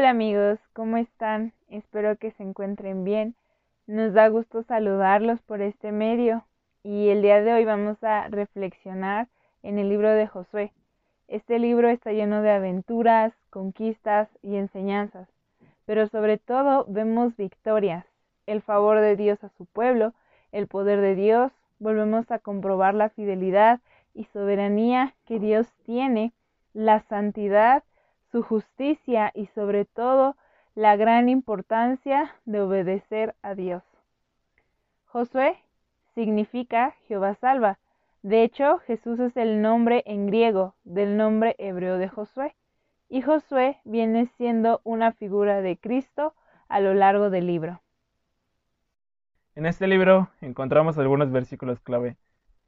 Hola amigos, ¿cómo están? Espero que se encuentren bien. Nos da gusto saludarlos por este medio y el día de hoy vamos a reflexionar en el libro de Josué. Este libro está lleno de aventuras, conquistas y enseñanzas, pero sobre todo vemos victorias, el favor de Dios a su pueblo, el poder de Dios, volvemos a comprobar la fidelidad y soberanía que Dios tiene, la santidad su justicia y sobre todo la gran importancia de obedecer a Dios. Josué significa Jehová salva. De hecho, Jesús es el nombre en griego del nombre hebreo de Josué. Y Josué viene siendo una figura de Cristo a lo largo del libro. En este libro encontramos algunos versículos clave.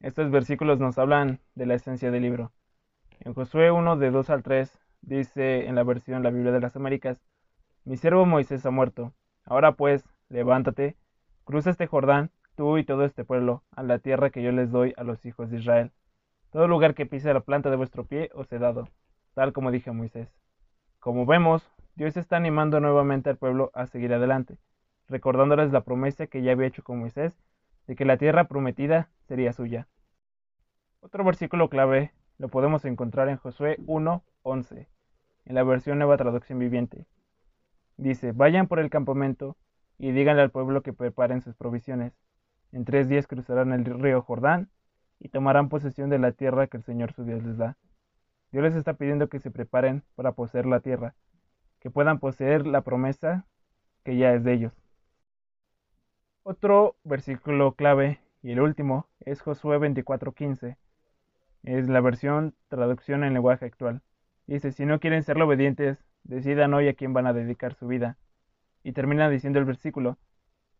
Estos versículos nos hablan de la esencia del libro. En Josué 1 de 2 al 3 dice en la versión La Biblia de las Américas, Mi siervo Moisés ha muerto. Ahora pues, levántate, cruza este Jordán, tú y todo este pueblo, a la tierra que yo les doy a los hijos de Israel. Todo lugar que pise la planta de vuestro pie os he dado, tal como dije a Moisés. Como vemos, Dios está animando nuevamente al pueblo a seguir adelante, recordándoles la promesa que ya había hecho con Moisés de que la tierra prometida sería suya. Otro versículo clave lo podemos encontrar en Josué 1.11, en la versión Nueva Traducción Viviente. Dice, vayan por el campamento y díganle al pueblo que preparen sus provisiones. En tres días cruzarán el río Jordán y tomarán posesión de la tierra que el Señor su Dios les da. Dios les está pidiendo que se preparen para poseer la tierra, que puedan poseer la promesa que ya es de ellos. Otro versículo clave y el último es Josué 24:15, es la versión traducción en lenguaje actual. Dice, si no quieren ser obedientes, decidan hoy a quién van a dedicar su vida. Y termina diciendo el versículo,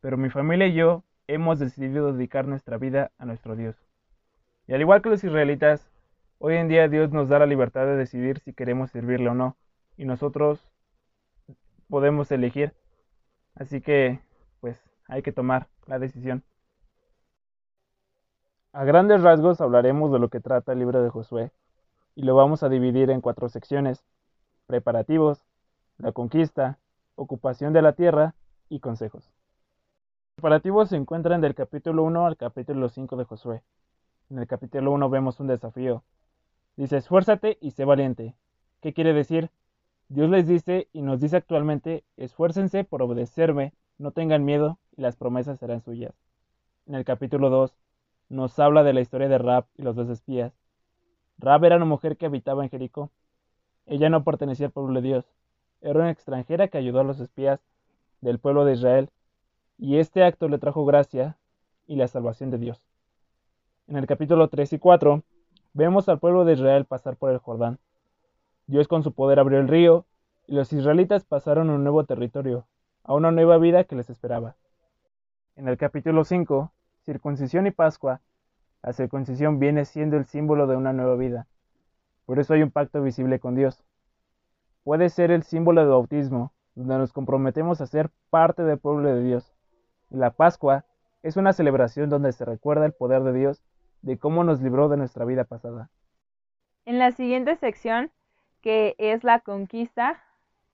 pero mi familia y yo hemos decidido dedicar nuestra vida a nuestro Dios. Y al igual que los israelitas, hoy en día Dios nos da la libertad de decidir si queremos servirle o no. Y nosotros podemos elegir. Así que, pues, hay que tomar la decisión. A grandes rasgos hablaremos de lo que trata el libro de Josué, y lo vamos a dividir en cuatro secciones, preparativos, la conquista, ocupación de la tierra y consejos. Preparativos se encuentran del capítulo 1 al capítulo 5 de Josué. En el capítulo 1 vemos un desafío. Dice, esfuérzate y sé valiente. ¿Qué quiere decir? Dios les dice y nos dice actualmente, esfuércense por obedecerme, no tengan miedo y las promesas serán suyas. En el capítulo 2 nos habla de la historia de Rab y los dos espías. Rab era una mujer que habitaba en Jericó. Ella no pertenecía al pueblo de Dios. Era una extranjera que ayudó a los espías del pueblo de Israel, y este acto le trajo gracia y la salvación de Dios. En el capítulo 3 y 4 vemos al pueblo de Israel pasar por el Jordán. Dios con su poder abrió el río y los israelitas pasaron a un nuevo territorio, a una nueva vida que les esperaba. En el capítulo 5 circuncisión y Pascua, la circuncisión viene siendo el símbolo de una nueva vida. Por eso hay un pacto visible con Dios. Puede ser el símbolo del bautismo, donde nos comprometemos a ser parte del pueblo de Dios. Y la Pascua es una celebración donde se recuerda el poder de Dios de cómo nos libró de nuestra vida pasada. En la siguiente sección, que es la conquista,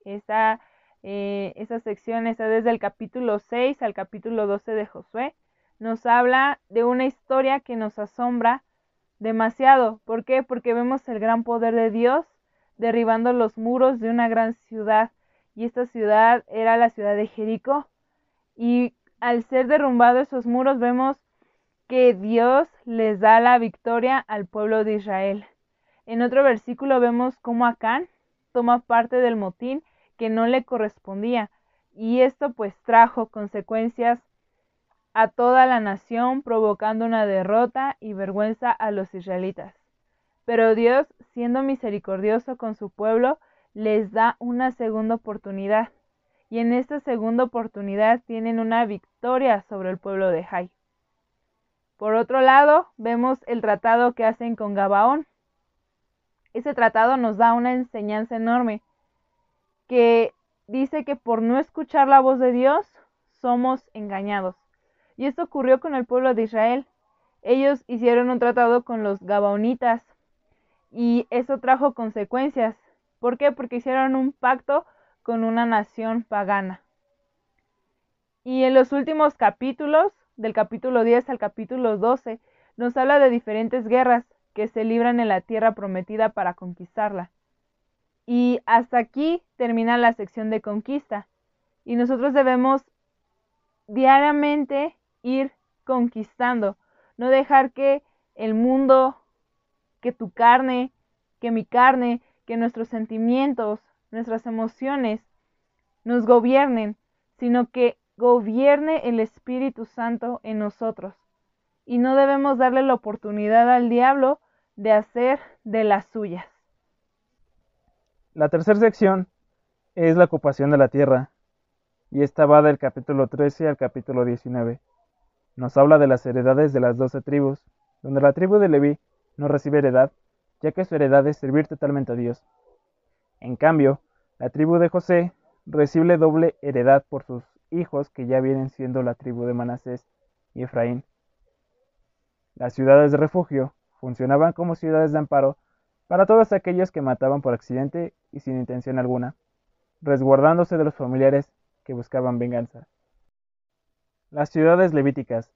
esa, eh, esa sección está desde el capítulo 6 al capítulo 12 de Josué nos habla de una historia que nos asombra demasiado. ¿Por qué? Porque vemos el gran poder de Dios derribando los muros de una gran ciudad. Y esta ciudad era la ciudad de Jericó. Y al ser derrumbados esos muros vemos que Dios les da la victoria al pueblo de Israel. En otro versículo vemos cómo Acán toma parte del motín que no le correspondía. Y esto pues trajo consecuencias a toda la nación, provocando una derrota y vergüenza a los israelitas. Pero Dios, siendo misericordioso con su pueblo, les da una segunda oportunidad. Y en esta segunda oportunidad tienen una victoria sobre el pueblo de Jai. Por otro lado, vemos el tratado que hacen con Gabaón. Ese tratado nos da una enseñanza enorme que dice que por no escuchar la voz de Dios somos engañados. Y esto ocurrió con el pueblo de Israel. Ellos hicieron un tratado con los Gabaonitas y eso trajo consecuencias. ¿Por qué? Porque hicieron un pacto con una nación pagana. Y en los últimos capítulos, del capítulo 10 al capítulo 12, nos habla de diferentes guerras que se libran en la tierra prometida para conquistarla. Y hasta aquí termina la sección de conquista. Y nosotros debemos diariamente ir conquistando, no dejar que el mundo, que tu carne, que mi carne, que nuestros sentimientos, nuestras emociones nos gobiernen, sino que gobierne el Espíritu Santo en nosotros. Y no debemos darle la oportunidad al diablo de hacer de las suyas. La tercera sección es la ocupación de la tierra, y esta va del capítulo 13 al capítulo 19. Nos habla de las heredades de las doce tribus, donde la tribu de Leví no recibe heredad, ya que su heredad es servir totalmente a Dios. En cambio, la tribu de José recibe doble heredad por sus hijos que ya vienen siendo la tribu de Manasés y Efraín. Las ciudades de refugio funcionaban como ciudades de amparo para todos aquellos que mataban por accidente y sin intención alguna, resguardándose de los familiares que buscaban venganza. Las ciudades levíticas.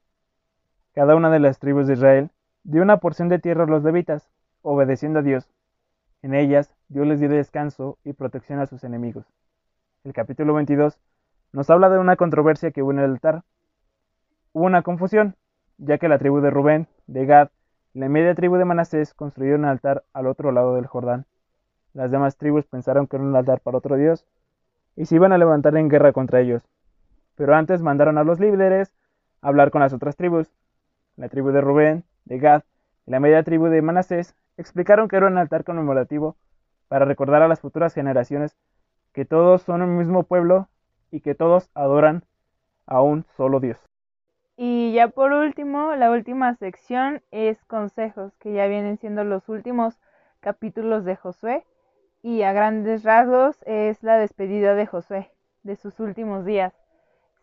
Cada una de las tribus de Israel dio una porción de tierra a los levitas, obedeciendo a Dios. En ellas Dios les dio descanso y protección a sus enemigos. El capítulo 22 nos habla de una controversia que hubo en el altar. Hubo una confusión, ya que la tribu de Rubén, de Gad la media tribu de Manasés construyeron un altar al otro lado del Jordán. Las demás tribus pensaron que era un altar para otro dios y se iban a levantar en guerra contra ellos. Pero antes mandaron a los líderes a hablar con las otras tribus. La tribu de Rubén, de Gad y la media tribu de Manasés explicaron que era un altar conmemorativo para recordar a las futuras generaciones que todos son un mismo pueblo y que todos adoran a un solo Dios. Y ya por último, la última sección es consejos, que ya vienen siendo los últimos capítulos de Josué. Y a grandes rasgos es la despedida de Josué, de sus últimos días.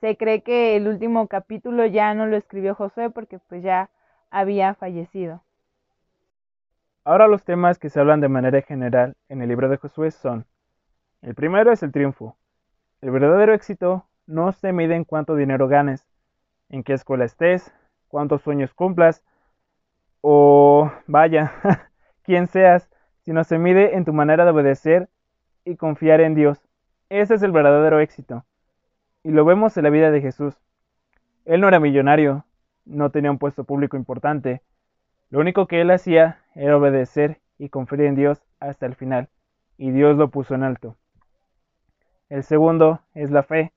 Se cree que el último capítulo ya no lo escribió Josué porque pues ya había fallecido. Ahora los temas que se hablan de manera general en el libro de Josué son, el primero es el triunfo, el verdadero éxito no se mide en cuánto dinero ganes, en qué escuela estés, cuántos sueños cumplas, o vaya, quién seas, sino se mide en tu manera de obedecer y confiar en Dios. Ese es el verdadero éxito. Y lo vemos en la vida de Jesús. Él no era millonario, no tenía un puesto público importante. Lo único que él hacía era obedecer y confiar en Dios hasta el final, y Dios lo puso en alto. El segundo es la fe,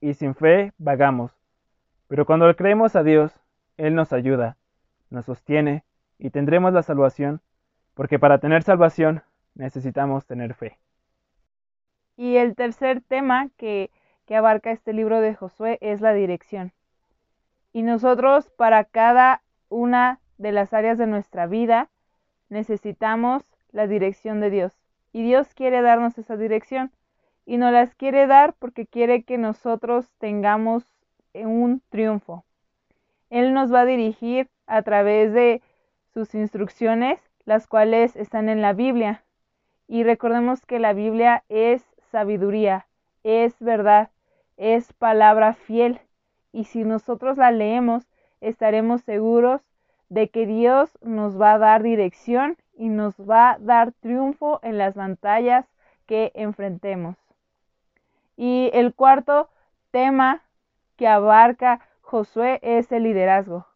y sin fe vagamos. Pero cuando creemos a Dios, Él nos ayuda, nos sostiene y tendremos la salvación, porque para tener salvación necesitamos tener fe. Y el tercer tema que, que abarca este libro de Josué es la dirección. Y nosotros para cada una de las áreas de nuestra vida necesitamos la dirección de Dios. Y Dios quiere darnos esa dirección y nos las quiere dar porque quiere que nosotros tengamos un triunfo. Él nos va a dirigir a través de sus instrucciones, las cuales están en la Biblia. Y recordemos que la Biblia es sabiduría, es verdad, es palabra fiel. Y si nosotros la leemos, estaremos seguros de que Dios nos va a dar dirección y nos va a dar triunfo en las batallas que enfrentemos. Y el cuarto tema que abarca Josué es el liderazgo.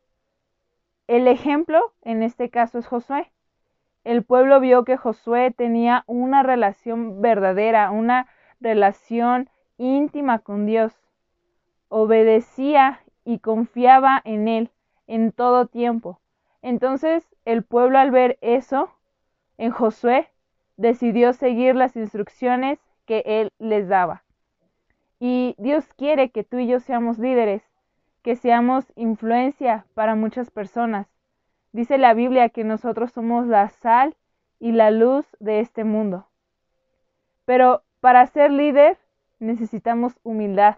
El ejemplo en este caso es Josué. El pueblo vio que Josué tenía una relación verdadera, una relación íntima con Dios. Obedecía y confiaba en Él en todo tiempo. Entonces el pueblo al ver eso en Josué decidió seguir las instrucciones que Él les daba. Y Dios quiere que tú y yo seamos líderes, que seamos influencia para muchas personas. Dice la Biblia que nosotros somos la sal y la luz de este mundo. Pero para ser líder necesitamos humildad.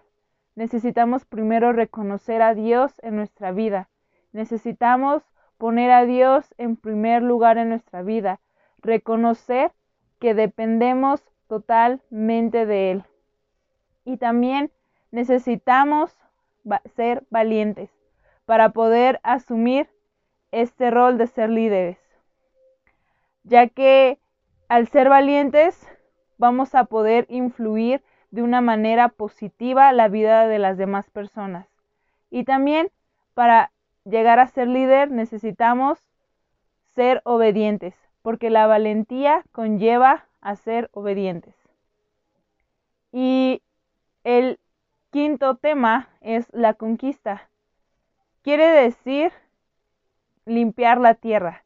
Necesitamos primero reconocer a Dios en nuestra vida. Necesitamos poner a Dios en primer lugar en nuestra vida. Reconocer que dependemos totalmente de Él. Y también necesitamos ser valientes para poder asumir este rol de ser líderes, ya que al ser valientes vamos a poder influir de una manera positiva la vida de las demás personas. Y también para llegar a ser líder necesitamos ser obedientes, porque la valentía conlleva a ser obedientes. Y el quinto tema es la conquista. Quiere decir limpiar la tierra.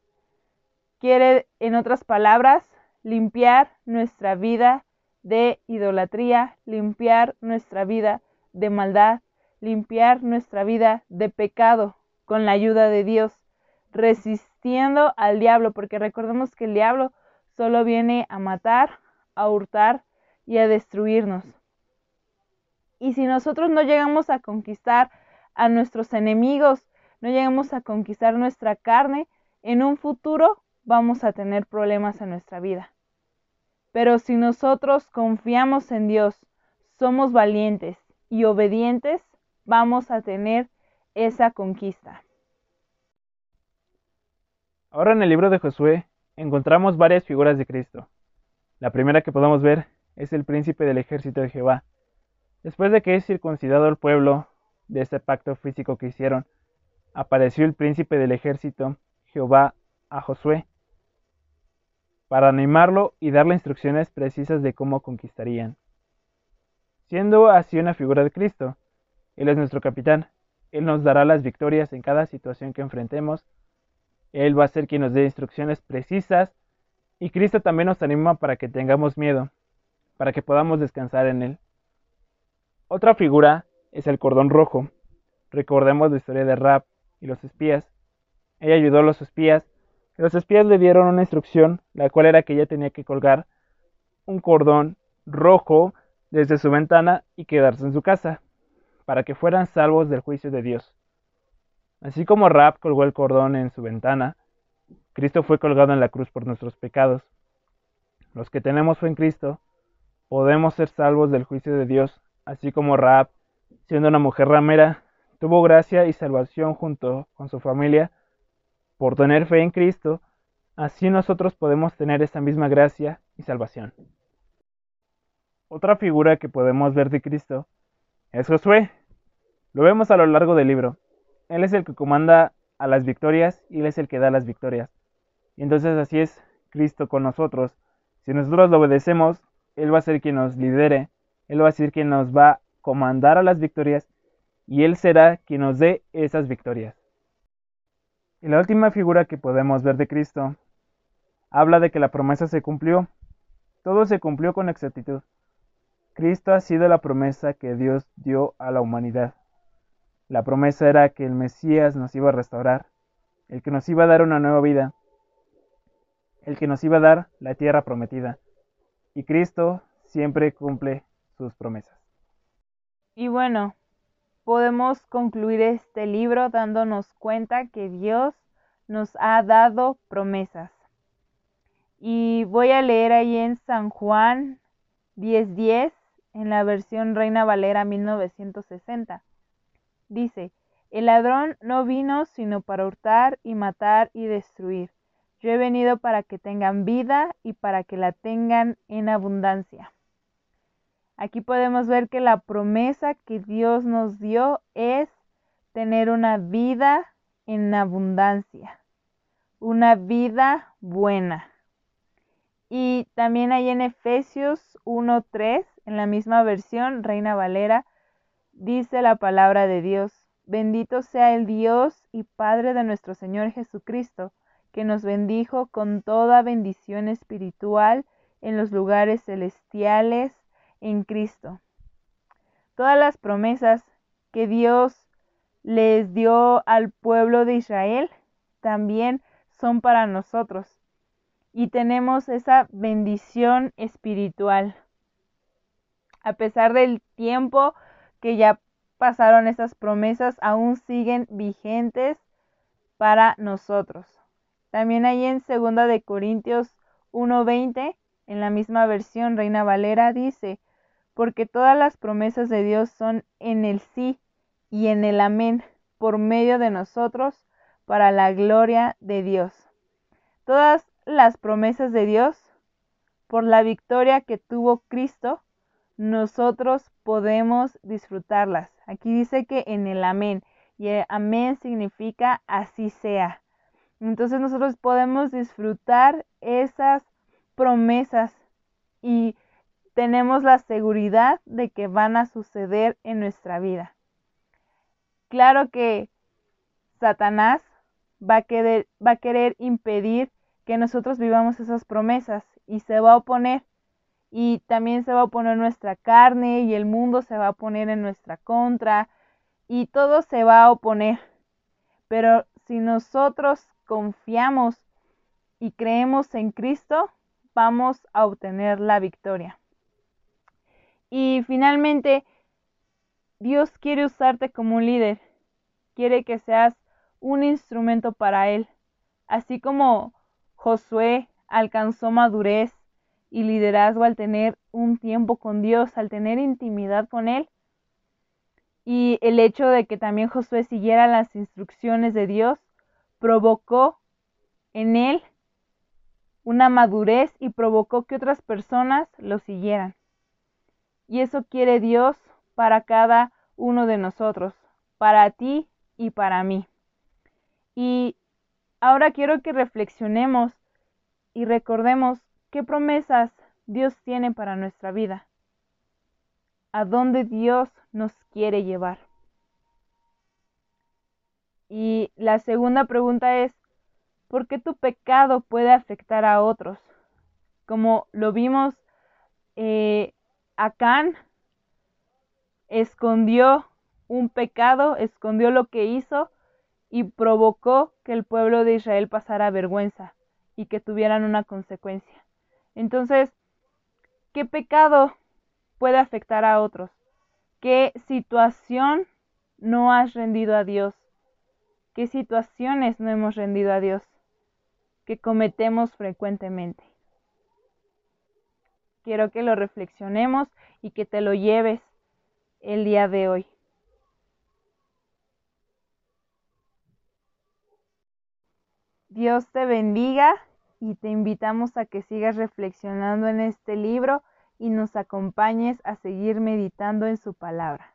Quiere, en otras palabras, limpiar nuestra vida de idolatría, limpiar nuestra vida de maldad, limpiar nuestra vida de pecado con la ayuda de Dios, resistiendo al diablo, porque recordemos que el diablo solo viene a matar, a hurtar y a destruirnos. Y si nosotros no llegamos a conquistar a nuestros enemigos, no llegamos a conquistar nuestra carne, en un futuro vamos a tener problemas en nuestra vida. Pero si nosotros confiamos en Dios, somos valientes y obedientes, vamos a tener esa conquista. Ahora en el libro de Josué encontramos varias figuras de Cristo. La primera que podemos ver es el príncipe del ejército de Jehová. Después de que es circuncidado el pueblo de este pacto físico que hicieron, apareció el príncipe del ejército, Jehová, a Josué para animarlo y darle instrucciones precisas de cómo conquistarían. Siendo así una figura de Cristo, Él es nuestro capitán, Él nos dará las victorias en cada situación que enfrentemos, Él va a ser quien nos dé instrucciones precisas y Cristo también nos anima para que tengamos miedo, para que podamos descansar en Él. Otra figura es el cordón rojo. Recordemos la historia de Rab y los espías. Ella ayudó a los espías los espías le dieron una instrucción, la cual era que ella tenía que colgar un cordón rojo desde su ventana y quedarse en su casa, para que fueran salvos del juicio de Dios. Así como Rab colgó el cordón en su ventana, Cristo fue colgado en la cruz por nuestros pecados. Los que tenemos fe en Cristo podemos ser salvos del juicio de Dios, así como Rab, siendo una mujer ramera, tuvo gracia y salvación junto con su familia por tener fe en Cristo, así nosotros podemos tener esa misma gracia y salvación. Otra figura que podemos ver de Cristo es Josué. Lo vemos a lo largo del libro. Él es el que comanda a las victorias y Él es el que da las victorias. Y entonces así es Cristo con nosotros. Si nosotros lo obedecemos, Él va a ser quien nos lidere, Él va a ser quien nos va a comandar a las victorias y Él será quien nos dé esas victorias. Y la última figura que podemos ver de Cristo habla de que la promesa se cumplió. Todo se cumplió con exactitud. Cristo ha sido la promesa que Dios dio a la humanidad. La promesa era que el Mesías nos iba a restaurar, el que nos iba a dar una nueva vida, el que nos iba a dar la tierra prometida. Y Cristo siempre cumple sus promesas. Y bueno, podemos concluir este libro dándonos cuenta que Dios nos ha dado promesas. Y voy a leer ahí en San Juan 10:10 en la versión Reina Valera 1960. Dice, el ladrón no vino sino para hurtar y matar y destruir. Yo he venido para que tengan vida y para que la tengan en abundancia. Aquí podemos ver que la promesa que Dios nos dio es tener una vida en abundancia, una vida buena. Y también hay en Efesios 1.3, en la misma versión, Reina Valera, dice la palabra de Dios, bendito sea el Dios y Padre de nuestro Señor Jesucristo, que nos bendijo con toda bendición espiritual en los lugares celestiales en Cristo. Todas las promesas que Dios les dio al pueblo de Israel también son para nosotros y tenemos esa bendición espiritual. A pesar del tiempo que ya pasaron esas promesas, aún siguen vigentes para nosotros. También hay en 2 de Corintios 1:20, en la misma versión Reina Valera dice, porque todas las promesas de Dios son en el sí y en el amén por medio de nosotros para la gloria de Dios. Todas las promesas de Dios, por la victoria que tuvo Cristo, nosotros podemos disfrutarlas. Aquí dice que en el amén, y el amén significa así sea. Entonces nosotros podemos disfrutar esas promesas y tenemos la seguridad de que van a suceder en nuestra vida. Claro que Satanás va a querer, impedir que nosotros vivamos esas promesas y se va a oponer. Y también se va a oponer nuestra carne y el mundo se va a poner en nuestra contra y todo se va a oponer. Pero si nosotros confiamos y creemos en Cristo, vamos a obtener la victoria. Y finalmente, Dios quiere usarte como un líder, quiere que seas un instrumento para Él, así como Josué alcanzó madurez y liderazgo al tener un tiempo con Dios, al tener intimidad con Él. Y el hecho de que también Josué siguiera las instrucciones de Dios provocó en él una madurez y provocó que otras personas lo siguieran. Y eso quiere Dios para cada uno de nosotros, para ti y para mí. Y ahora quiero que reflexionemos y recordemos qué promesas Dios tiene para nuestra vida, a dónde Dios nos quiere llevar. Y la segunda pregunta es, ¿por qué tu pecado puede afectar a otros? Como lo vimos, eh, Acán escondió un pecado, escondió lo que hizo y provocó que el pueblo de Israel pasara vergüenza y que tuvieran una consecuencia. Entonces, ¿qué pecado puede afectar a otros? ¿Qué situación no has rendido a Dios? ¿Qué situaciones no hemos rendido a Dios? Que cometemos frecuentemente. Quiero que lo reflexionemos y que te lo lleves el día de hoy. Dios te bendiga y te invitamos a que sigas reflexionando en este libro y nos acompañes a seguir meditando en su palabra.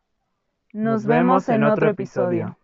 Nos, vemos, en, otro episodio.